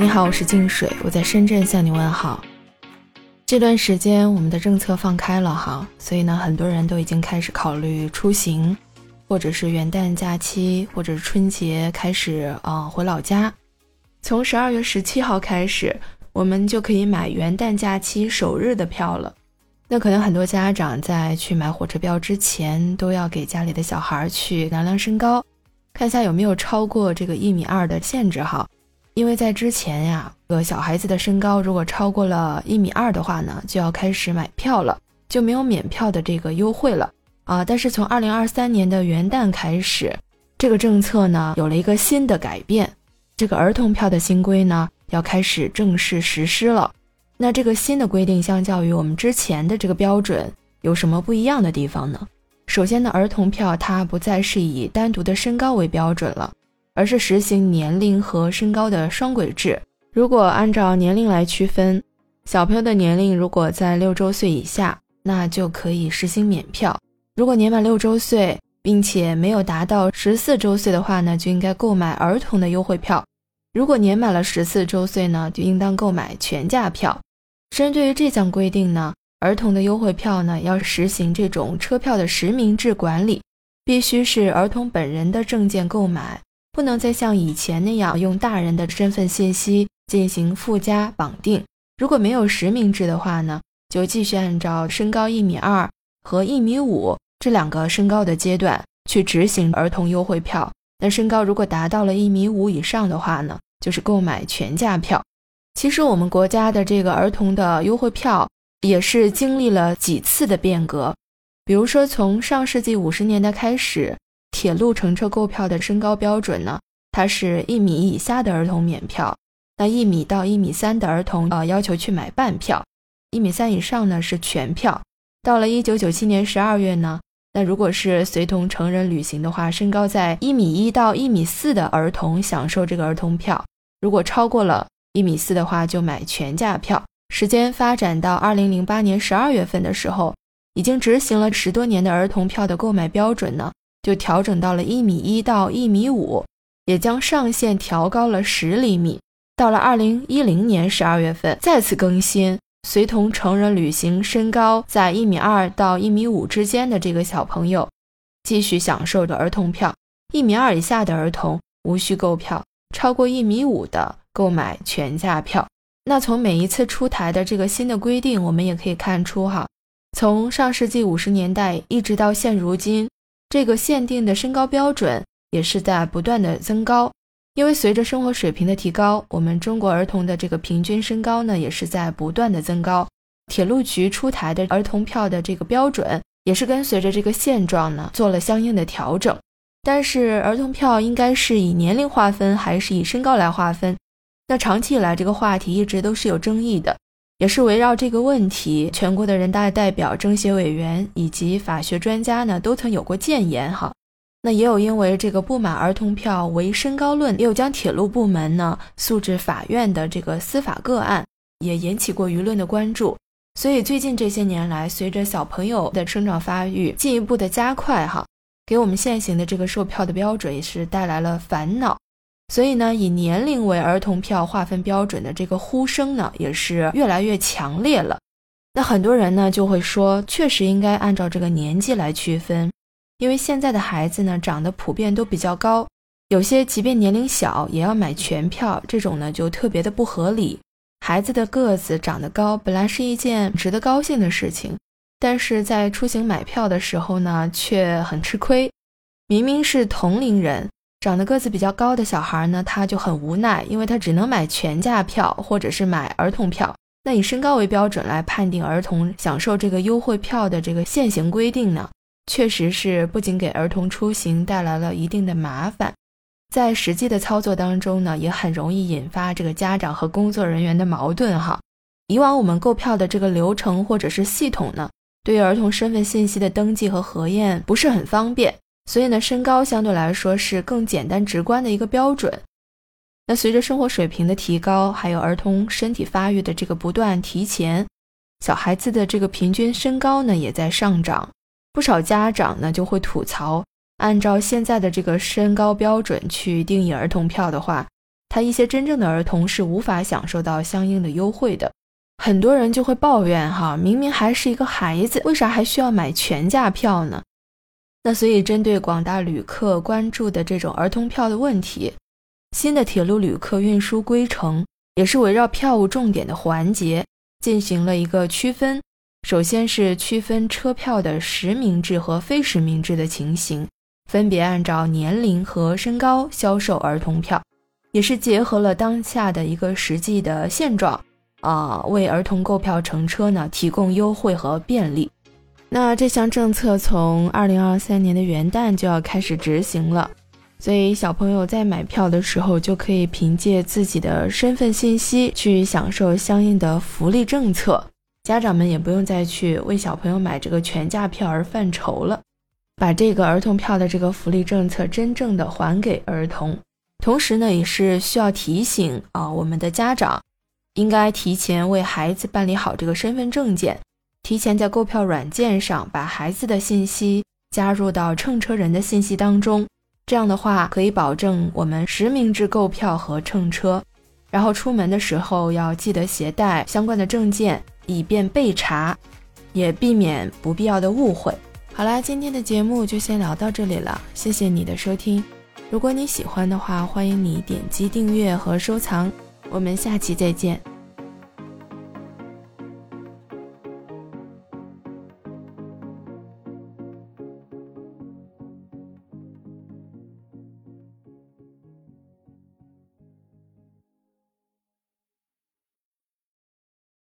你好，我是静水，我在深圳向你问好。这段时间我们的政策放开了哈，所以呢，很多人都已经开始考虑出行，或者是元旦假期，或者是春节开始啊回老家。从十二月十七号开始，我们就可以买元旦假期首日的票了。那可能很多家长在去买火车票之前，都要给家里的小孩去量量身高，看一下有没有超过这个一米二的限制哈。因为在之前呀，呃，小孩子的身高如果超过了一米二的话呢，就要开始买票了，就没有免票的这个优惠了啊。但是从二零二三年的元旦开始，这个政策呢有了一个新的改变，这个儿童票的新规呢要开始正式实施了。那这个新的规定，相较于我们之前的这个标准，有什么不一样的地方呢？首先呢，儿童票它不再是以单独的身高为标准了，而是实行年龄和身高的双轨制。如果按照年龄来区分，小朋友的年龄如果在六周岁以下，那就可以实行免票；如果年满六周岁，并且没有达到十四周岁的话呢，就应该购买儿童的优惠票；如果年满了十四周岁呢，就应当购买全价票。针对于这项规定呢，儿童的优惠票呢要实行这种车票的实名制管理，必须是儿童本人的证件购买，不能再像以前那样用大人的身份信息进行附加绑定。如果没有实名制的话呢，就继续按照身高一米二和一米五这两个身高的阶段去执行儿童优惠票。那身高如果达到了一米五以上的话呢，就是购买全价票。其实我们国家的这个儿童的优惠票也是经历了几次的变革，比如说从上世纪五十年代开始，铁路乘车购票的身高标准呢，它是一米以下的儿童免票，那一米到一米三的儿童呃要求去买半票，一米三以上呢是全票。到了一九九七年十二月呢，那如果是随同成人旅行的话，身高在一米一到一米四的儿童享受这个儿童票，如果超过了。一米四的话就买全价票。时间发展到二零零八年十二月份的时候，已经执行了十多年的儿童票的购买标准呢，就调整到了一米一到一米五，也将上限调高了十厘米。到了二零一零年十二月份再次更新，随同成人旅行身高在一米二到一米五之间的这个小朋友，继续享受着儿童票。一米二以下的儿童无需购票，超过一米五的。购买全价票。那从每一次出台的这个新的规定，我们也可以看出哈，从上世纪五十年代一直到现如今，这个限定的身高标准也是在不断的增高。因为随着生活水平的提高，我们中国儿童的这个平均身高呢，也是在不断的增高。铁路局出台的儿童票的这个标准，也是跟随着这个现状呢，做了相应的调整。但是，儿童票应该是以年龄划分，还是以身高来划分？那长期以来，这个话题一直都是有争议的，也是围绕这个问题，全国的人大代表、政协委员以及法学专家呢，都曾有过谏言哈。那也有因为这个不满儿童票为身高论，也有将铁路部门呢诉至法院的这个司法个案，也引起过舆论的关注。所以最近这些年来，随着小朋友的生长发育进一步的加快哈，给我们现行的这个售票的标准也是带来了烦恼。所以呢，以年龄为儿童票划分标准的这个呼声呢，也是越来越强烈了。那很多人呢就会说，确实应该按照这个年纪来区分，因为现在的孩子呢长得普遍都比较高，有些即便年龄小也要买全票，这种呢就特别的不合理。孩子的个子长得高本来是一件值得高兴的事情，但是在出行买票的时候呢却很吃亏，明明是同龄人。长得个子比较高的小孩呢，他就很无奈，因为他只能买全价票或者是买儿童票。那以身高为标准来判定儿童享受这个优惠票的这个现行规定呢，确实是不仅给儿童出行带来了一定的麻烦，在实际的操作当中呢，也很容易引发这个家长和工作人员的矛盾哈。以往我们购票的这个流程或者是系统呢，对于儿童身份信息的登记和核验不是很方便。所以呢，身高相对来说是更简单直观的一个标准。那随着生活水平的提高，还有儿童身体发育的这个不断提前，小孩子的这个平均身高呢也在上涨。不少家长呢就会吐槽，按照现在的这个身高标准去定义儿童票的话，他一些真正的儿童是无法享受到相应的优惠的。很多人就会抱怨哈，明明还是一个孩子，为啥还需要买全价票呢？那所以针对广大旅客关注的这种儿童票的问题，新的铁路旅客运输规程也是围绕票务重点的环节进行了一个区分。首先是区分车票的实名制和非实名制的情形，分别按照年龄和身高销售儿童票，也是结合了当下的一个实际的现状啊，为儿童购票乘车呢提供优惠和便利。那这项政策从二零二三年的元旦就要开始执行了，所以小朋友在买票的时候就可以凭借自己的身份信息去享受相应的福利政策。家长们也不用再去为小朋友买这个全价票而犯愁了，把这个儿童票的这个福利政策真正的还给儿童。同时呢，也是需要提醒啊，我们的家长应该提前为孩子办理好这个身份证件，提前在购票软件上把孩子的信息加入到乘车人的信息当中。这样的话，可以保证我们实名制购票和乘车。然后出门的时候要记得携带相关的证件。以便备查，也避免不必要的误会。好啦，今天的节目就先聊到这里了，谢谢你的收听。如果你喜欢的话，欢迎你点击订阅和收藏。我们下期再见。